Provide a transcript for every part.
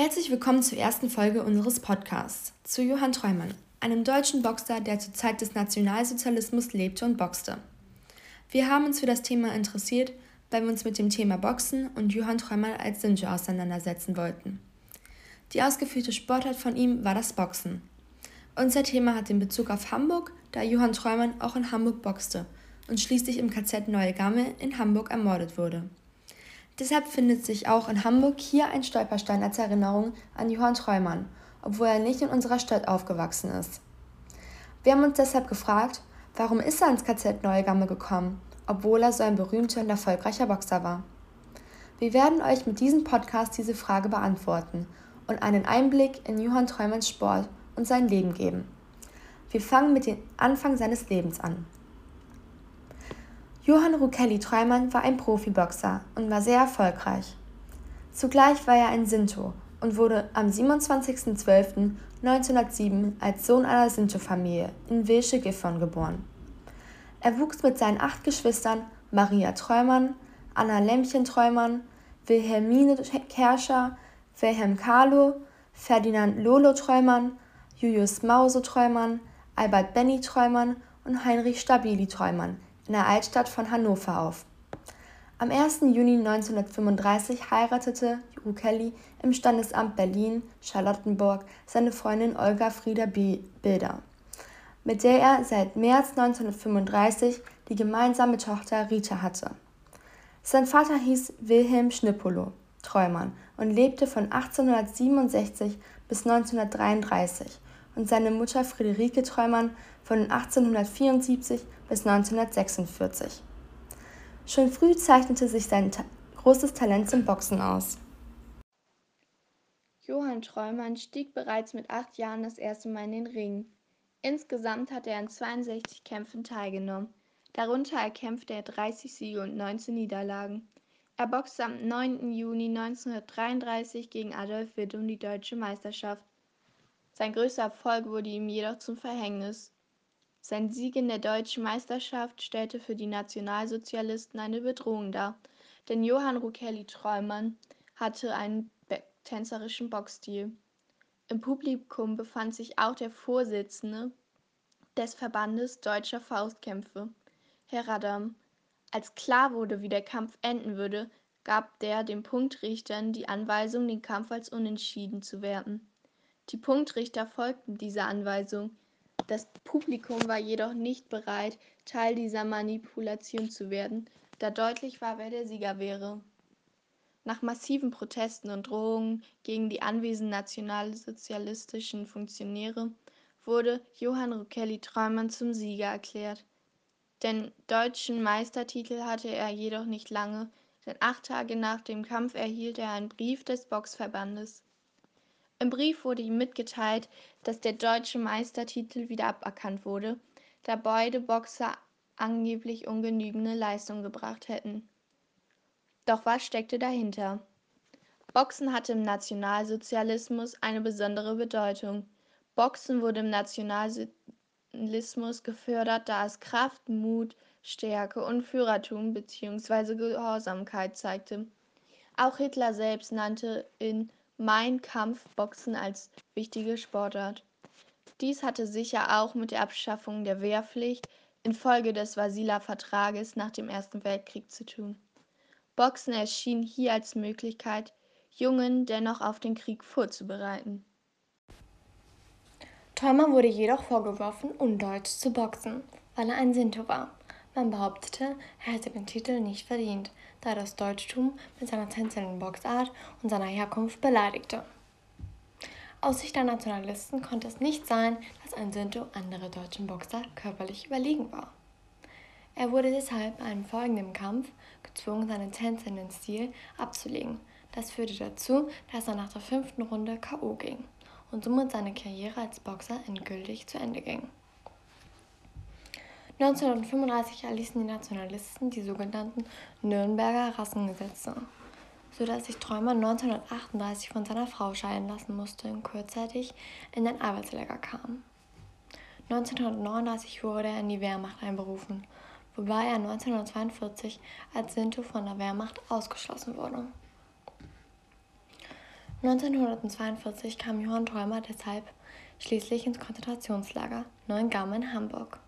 Herzlich willkommen zur ersten Folge unseres Podcasts zu Johann Treumann, einem deutschen Boxer, der zur Zeit des Nationalsozialismus lebte und boxte. Wir haben uns für das Thema interessiert, weil wir uns mit dem Thema Boxen und Johann Treumann als Sinjo auseinandersetzen wollten. Die ausgeführte Sportart von ihm war das Boxen. Unser Thema hat den Bezug auf Hamburg, da Johann Treumann auch in Hamburg boxte und schließlich im KZ Neue Gamme in Hamburg ermordet wurde. Deshalb findet sich auch in Hamburg hier ein Stolperstein als Erinnerung an Johann Treumann, obwohl er nicht in unserer Stadt aufgewachsen ist. Wir haben uns deshalb gefragt, warum ist er ins KZ Neugamme gekommen, obwohl er so ein berühmter und erfolgreicher Boxer war. Wir werden euch mit diesem Podcast diese Frage beantworten und einen Einblick in Johann Treumanns Sport und sein Leben geben. Wir fangen mit dem Anfang seines Lebens an. Johann Rukelli Treumann war ein Profiboxer und war sehr erfolgreich. Zugleich war er ein Sinto und wurde am 27.12.1907 als Sohn einer Sinto-Familie in Wilsche-Gifhorn geboren. Er wuchs mit seinen acht Geschwistern Maria Treumann, Anna Lämmchen Treumann, Wilhelmine Kerscher, Wilhelm Carlo, Ferdinand Lolo Treumann, Julius Mause Treumann, Albert Benny Treumann und Heinrich Stabili Treumann in der Altstadt von Hannover auf. Am 1. Juni 1935 heiratete Rukelli im Standesamt Berlin-Charlottenburg seine Freundin Olga Frieda Bilder, mit der er seit März 1935 die gemeinsame Tochter Rita hatte. Sein Vater hieß Wilhelm Schnippolo Treumann und lebte von 1867 bis 1933 und seine Mutter Friederike Treumann von 1874 bis 1946. Schon früh zeichnete sich sein ta großes Talent zum Boxen aus. Johann Treumann stieg bereits mit acht Jahren das erste Mal in den Ring. Insgesamt hat er an 62 Kämpfen teilgenommen. Darunter erkämpfte er 30 Siege und 19 Niederlagen. Er boxte am 9. Juni 1933 gegen Adolf Witt um die deutsche Meisterschaft. Sein größter Erfolg wurde ihm jedoch zum Verhängnis. Sein Sieg in der deutschen Meisterschaft stellte für die Nationalsozialisten eine Bedrohung dar, denn Johann Rukelli Treumann hatte einen tänzerischen Boxstil. Im Publikum befand sich auch der Vorsitzende des Verbandes Deutscher Faustkämpfe, Herr Radam. Als klar wurde, wie der Kampf enden würde, gab der den Punktrichtern die Anweisung, den Kampf als unentschieden zu werten. Die Punktrichter folgten dieser Anweisung, das Publikum war jedoch nicht bereit, Teil dieser Manipulation zu werden, da deutlich war, wer der Sieger wäre. Nach massiven Protesten und Drohungen gegen die anwesenden nationalsozialistischen Funktionäre wurde Johann Rukelli Treumann zum Sieger erklärt. Den deutschen Meistertitel hatte er jedoch nicht lange, denn acht Tage nach dem Kampf erhielt er einen Brief des Boxverbandes. Im Brief wurde ihm mitgeteilt, dass der deutsche Meistertitel wieder aberkannt wurde, da beide Boxer angeblich ungenügende Leistung gebracht hätten. Doch was steckte dahinter? Boxen hatte im Nationalsozialismus eine besondere Bedeutung. Boxen wurde im Nationalismus gefördert, da es Kraft, Mut, Stärke und Führertum bzw. Gehorsamkeit zeigte. Auch Hitler selbst nannte in mein Kampf Boxen als wichtige Sportart. Dies hatte sicher auch mit der Abschaffung der Wehrpflicht infolge des Versailler Vertrages nach dem Ersten Weltkrieg zu tun. Boxen erschien hier als Möglichkeit, Jungen dennoch auf den Krieg vorzubereiten. Theumer wurde jedoch vorgeworfen, undeutsch zu boxen, weil er ein Sinto war. Man behauptete, er hätte den Titel nicht verdient, da er das Deutschtum mit seiner tänzelnden Boxart und seiner Herkunft beleidigte. Aus Sicht der Nationalisten konnte es nicht sein, dass ein Sinto andere deutschen Boxer körperlich überlegen war. Er wurde deshalb bei einem folgenden Kampf gezwungen, seinen tänzelnden Stil abzulegen. Das führte dazu, dass er nach der fünften Runde K.O. ging und somit seine Karriere als Boxer endgültig zu Ende ging. 1935 erließen die Nationalisten die sogenannten Nürnberger Rassengesetze, sodass sich Träumer 1938 von seiner Frau scheiden lassen musste und kurzzeitig in den Arbeitslager kam. 1939 wurde er in die Wehrmacht einberufen, wobei er 1942 als Sinto von der Wehrmacht ausgeschlossen wurde. 1942 kam Johann Träumer deshalb schließlich ins Konzentrationslager Neuengamme in Hamburg.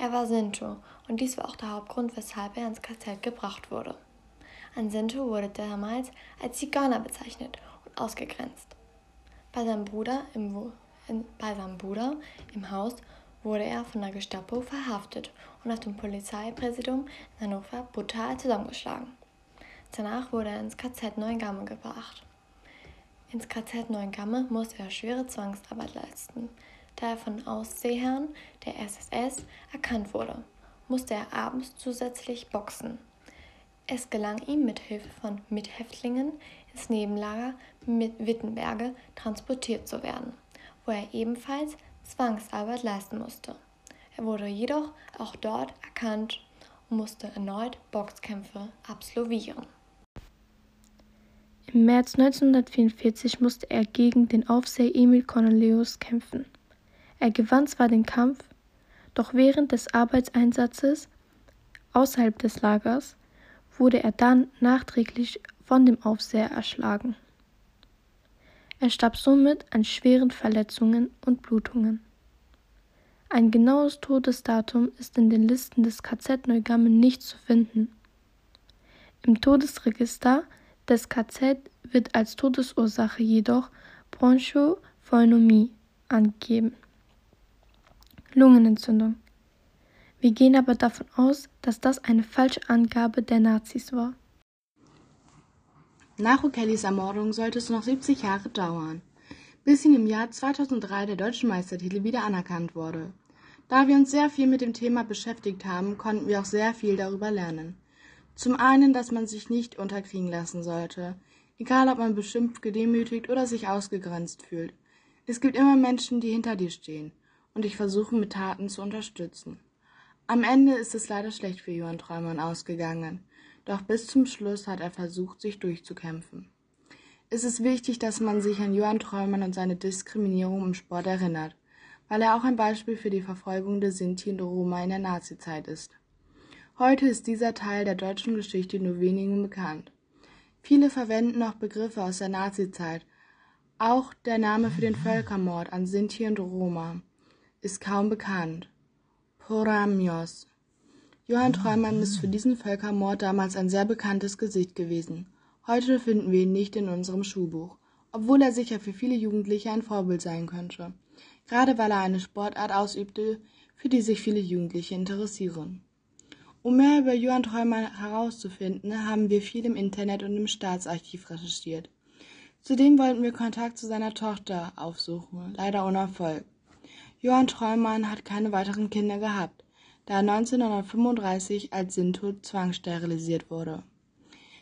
Er war Sinto und dies war auch der Hauptgrund, weshalb er ins KZ gebracht wurde. Ein Sinto wurde damals als Zigeuner bezeichnet und ausgegrenzt. Bei seinem Bruder im, in, bei seinem Bruder im Haus wurde er von der Gestapo verhaftet und auf dem Polizeipräsidium in Hannover brutal zusammengeschlagen. Danach wurde er ins KZ Neuengamme gebracht. Ins KZ Neuengamme musste er schwere Zwangsarbeit leisten. Da er von Aussehern der SSS erkannt wurde, musste er abends zusätzlich boxen. Es gelang ihm mit Hilfe von Mithäftlingen ins Nebenlager mit Wittenberge transportiert zu werden, wo er ebenfalls Zwangsarbeit leisten musste. Er wurde jedoch auch dort erkannt und musste erneut Boxkämpfe absolvieren. Im März 1944 musste er gegen den Aufseher Emil Cornelius kämpfen. Er gewann zwar den Kampf, doch während des Arbeitseinsatzes außerhalb des Lagers wurde er dann nachträglich von dem Aufseher erschlagen. Er starb somit an schweren Verletzungen und Blutungen. Ein genaues Todesdatum ist in den Listen des KZ Neugammen nicht zu finden. Im Todesregister des KZ wird als Todesursache jedoch Bronchophonomie angegeben. Lungenentzündung. Wir gehen aber davon aus, dass das eine falsche Angabe der Nazis war. Nach O'Kellys Ermordung sollte es noch 70 Jahre dauern, bis ihm im Jahr 2003 der deutsche Meistertitel wieder anerkannt wurde. Da wir uns sehr viel mit dem Thema beschäftigt haben, konnten wir auch sehr viel darüber lernen. Zum einen, dass man sich nicht unterkriegen lassen sollte, egal ob man beschimpft, gedemütigt oder sich ausgegrenzt fühlt. Es gibt immer Menschen, die hinter dir stehen und dich versuchen mit Taten zu unterstützen. Am Ende ist es leider schlecht für Johann Träumann ausgegangen. Doch bis zum Schluss hat er versucht, sich durchzukämpfen. Es ist wichtig, dass man sich an Johann Träumann und seine Diskriminierung im Sport erinnert, weil er auch ein Beispiel für die Verfolgung der Sinti und Roma in der Nazizeit ist. Heute ist dieser Teil der deutschen Geschichte nur wenigen bekannt. Viele verwenden noch Begriffe aus der Nazizeit. Auch der Name für den Völkermord an Sinti und Roma ist kaum bekannt. Poramios Johann Treumann ist für diesen Völkermord damals ein sehr bekanntes Gesicht gewesen. Heute finden wir ihn nicht in unserem Schulbuch, obwohl er sicher für viele Jugendliche ein Vorbild sein könnte, gerade weil er eine Sportart ausübte, für die sich viele Jugendliche interessieren. Um mehr über Johann Treumann herauszufinden, haben wir viel im Internet und im Staatsarchiv recherchiert. Zudem wollten wir Kontakt zu seiner Tochter aufsuchen, leider ohne Erfolg. Johann Treumann hat keine weiteren Kinder gehabt da 1935 als Sintod zwangssterilisiert wurde.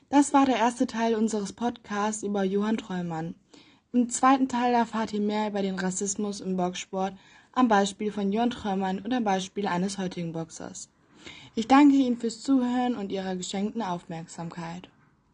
Das war der erste Teil unseres Podcasts über Johann Treumann. Im zweiten Teil erfahrt ihr mehr über den Rassismus im Boxsport am Beispiel von Johann Treumann und am Beispiel eines heutigen Boxers. Ich danke Ihnen fürs Zuhören und Ihrer geschenkten Aufmerksamkeit.